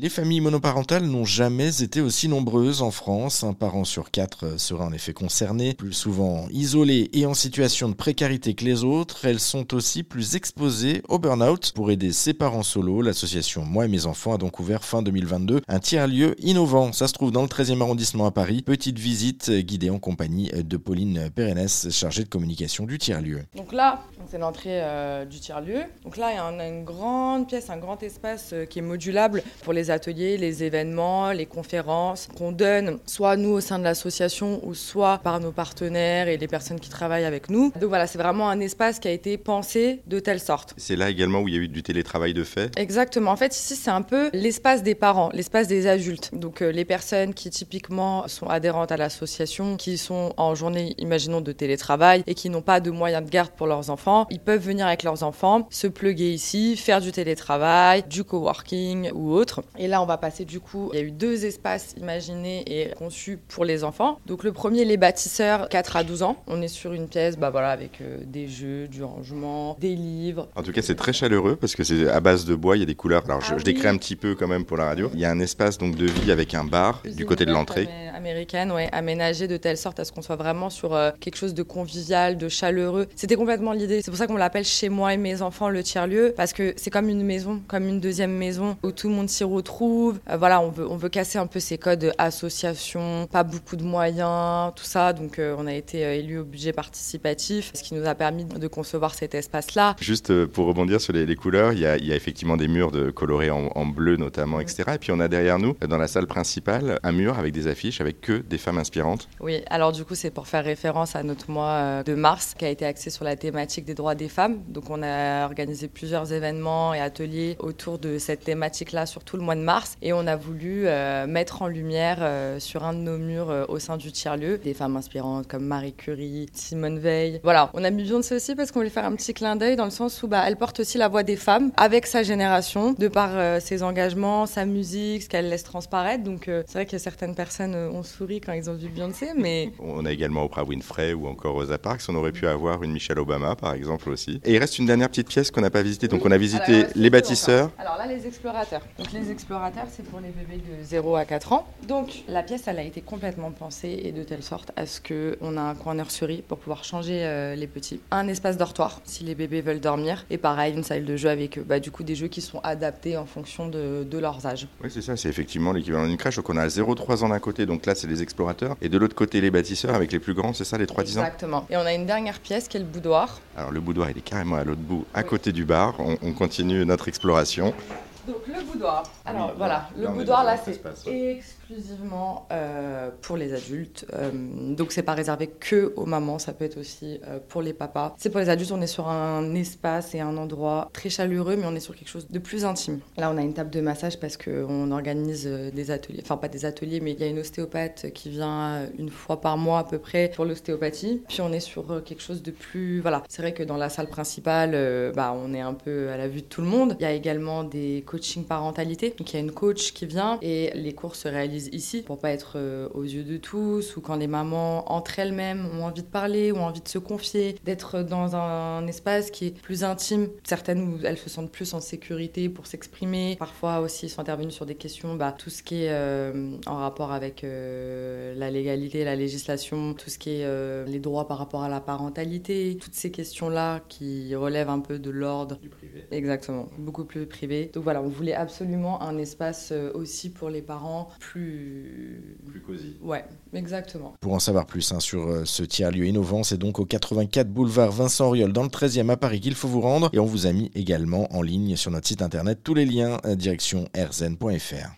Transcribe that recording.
Les familles monoparentales n'ont jamais été aussi nombreuses en France. Un parent sur quatre serait en effet concerné, plus souvent isolé et en situation de précarité que les autres. Elles sont aussi plus exposées au burn-out. Pour aider ces parents solo, l'association Moi et mes enfants a donc ouvert fin 2022 un tiers-lieu innovant. Ça se trouve dans le 13e arrondissement à Paris. Petite visite guidée en compagnie de Pauline Pérenès, chargée de communication du tiers-lieu. Donc là, c'est l'entrée euh, du tiers-lieu. Donc là, il y a une grande pièce, un grand espace euh, qui est modulable pour les ateliers, les événements, les conférences qu'on donne, soit nous au sein de l'association ou soit par nos partenaires et les personnes qui travaillent avec nous. Donc voilà, c'est vraiment un espace qui a été pensé de telle sorte. C'est là également où il y a eu du télétravail de fait Exactement. En fait, ici, c'est un peu l'espace des parents, l'espace des adultes. Donc euh, les personnes qui typiquement sont adhérentes à l'association, qui sont en journée, imaginons, de télétravail et qui n'ont pas de moyens de garde pour leurs enfants, ils peuvent venir avec leurs enfants, se pluguer ici, faire du télétravail, du coworking ou autre. Et là, on va passer du coup, il y a eu deux espaces imaginés et conçus pour les enfants. Donc le premier, les bâtisseurs 4 à 12 ans. On est sur une pièce bah voilà, avec euh, des jeux, du rangement, des livres. En tout cas, c'est très chaleureux parce que c'est à base de bois, il y a des couleurs. Alors je, Ah je décris un petit peu quand même pour la radio. Il y a un espace donc de vie avec un bar du côté de l'entrée. Américaine, ouais, aménagée de telle sorte à ce qu'on soit vraiment sur euh, quelque chose de convivial, de chaleureux. C'était complètement l'idée. C'est pour ça qu'on l'appelle chez moi et mes enfants le tiers-lieu, parce que c'est comme une maison, comme une deuxième maison où tout le monde s'y retrouve. Euh, voilà, on veut, on veut casser un peu ces codes association, pas beaucoup de moyens, tout ça. Donc euh, on a été élu au budget participatif, ce qui nous a permis de concevoir cet espace-là. Juste pour rebondir sur les, couleurs, il y, a, effectivement des murs de colorés en, bleu notamment, etc. Et puis on a derrière nous, dans la salle principale, un mur avec des affiches que des femmes inspirantes. Oui, alors du coup, c'est pour faire référence à notre mois euh, de mars qui a été axé sur la thématique des droits des femmes. Donc, on a organisé plusieurs événements et ateliers autour de cette thématique-là sur tout le mois de mars. Et on a voulu euh, mettre en lumière euh, sur un de nos murs au sein du tiers-lieu des femmes inspirantes comme Marie Curie, Simone Veil. Voilà, on a mis Beyoncé aussi parce qu'on voulait faire un petit clin d'œil dans le sens où bah, elle porte aussi la voix des femmes avec sa génération, de par ses engagements, sa musique, ce qu'elle laisse transparaître. Donc, c'est vrai que certaines personnes souri quand ils ont vu Beyoncé, mais On a également Oprah Winfrey ou encore Rosa Parks. On aurait pu avoir une Michelle Obama par exemple aussi. Et il reste une dernière petite pièce qu'on n'a pas visitée. Donc on a visité Alors, les bâtisseurs. encore. Alors là, les explorateurs. Donc les explorateurs, c'est pour les bébés de 0 à 4 ans. Donc la pièce, elle a été complètement pensée et de telle sorte à ce qu'on a un coin nurserie pour pouvoir changer euh, les petits. Un espace dortoir si les bébés veulent dormir. Et pareil, une salle de jeu avec euh, bah, du coup des jeux qui sont adaptés en fonction de, de leurs âges. Oui, c'est ça, c'est effectivement l'équivalent d'une crèche. Donc on a 0-3 ans d'un côté, donc là c'est les explorateurs. Et de l'autre côté, les bâtisseurs avec les plus grands, c'est ça, les 3-10 ans? Exactement. Et on a une dernière pièce qui est le boudoir. Alors le boudoir, il est carrément à l'autre bout, à côté du bar. On, on continue notre exploration. Donc le boudoir. Alors Oui, voilà, là, le boudoir là c'est exclusivement euh, pour les adultes. Euh, donc c'est pas réservé que aux mamans, ça peut être aussi euh, pour les papas. C'est pour les adultes, on est sur un espace et un endroit très chaleureux, mais on est sur quelque chose de plus intime. Là on a une table de massage parce qu'on organise des ateliers, enfin pas des ateliers, mais il y a une ostéopathe qui vient une fois par mois à peu près pour l'ostéopathie. Puis on est sur quelque chose de plus, voilà. C'est vrai que dans la salle principale, bah on est un peu à la vue de tout le monde. Il y a également des coaching parentalité. Donc il y a une coach qui vient et les cours se réalisent ici pour pas être euh, aux yeux de tous ou quand les mamans entre elles-mêmes ont envie de parler ou ont envie de se confier, d'être dans un espace qui est plus intime. Certaines où elles se sentent plus en sécurité pour s'exprimer. Parfois aussi ils sont intervenus sur des questions, bah, tout ce qui est euh, en rapport avec euh, la légalité, la législation, tout ce qui est euh, les droits par rapport à la parentalité, toutes ces questions-là qui relèvent un peu de l'ordre Du privé. Exactement, beaucoup plus privé. Donc voilà, on voulait absolument un espace euh, aussi pour les parents plus... Plus cosy. Ouais, exactement. Pour en savoir plus hein, sur euh, ce tiers-lieu innovant, c'est donc au 84 boulevard Vincent Auriol dans le 13e à Paris qu'il faut vous rendre. Et on vous a mis également en ligne sur notre site internet tous les liens euh, direction rzn.fr.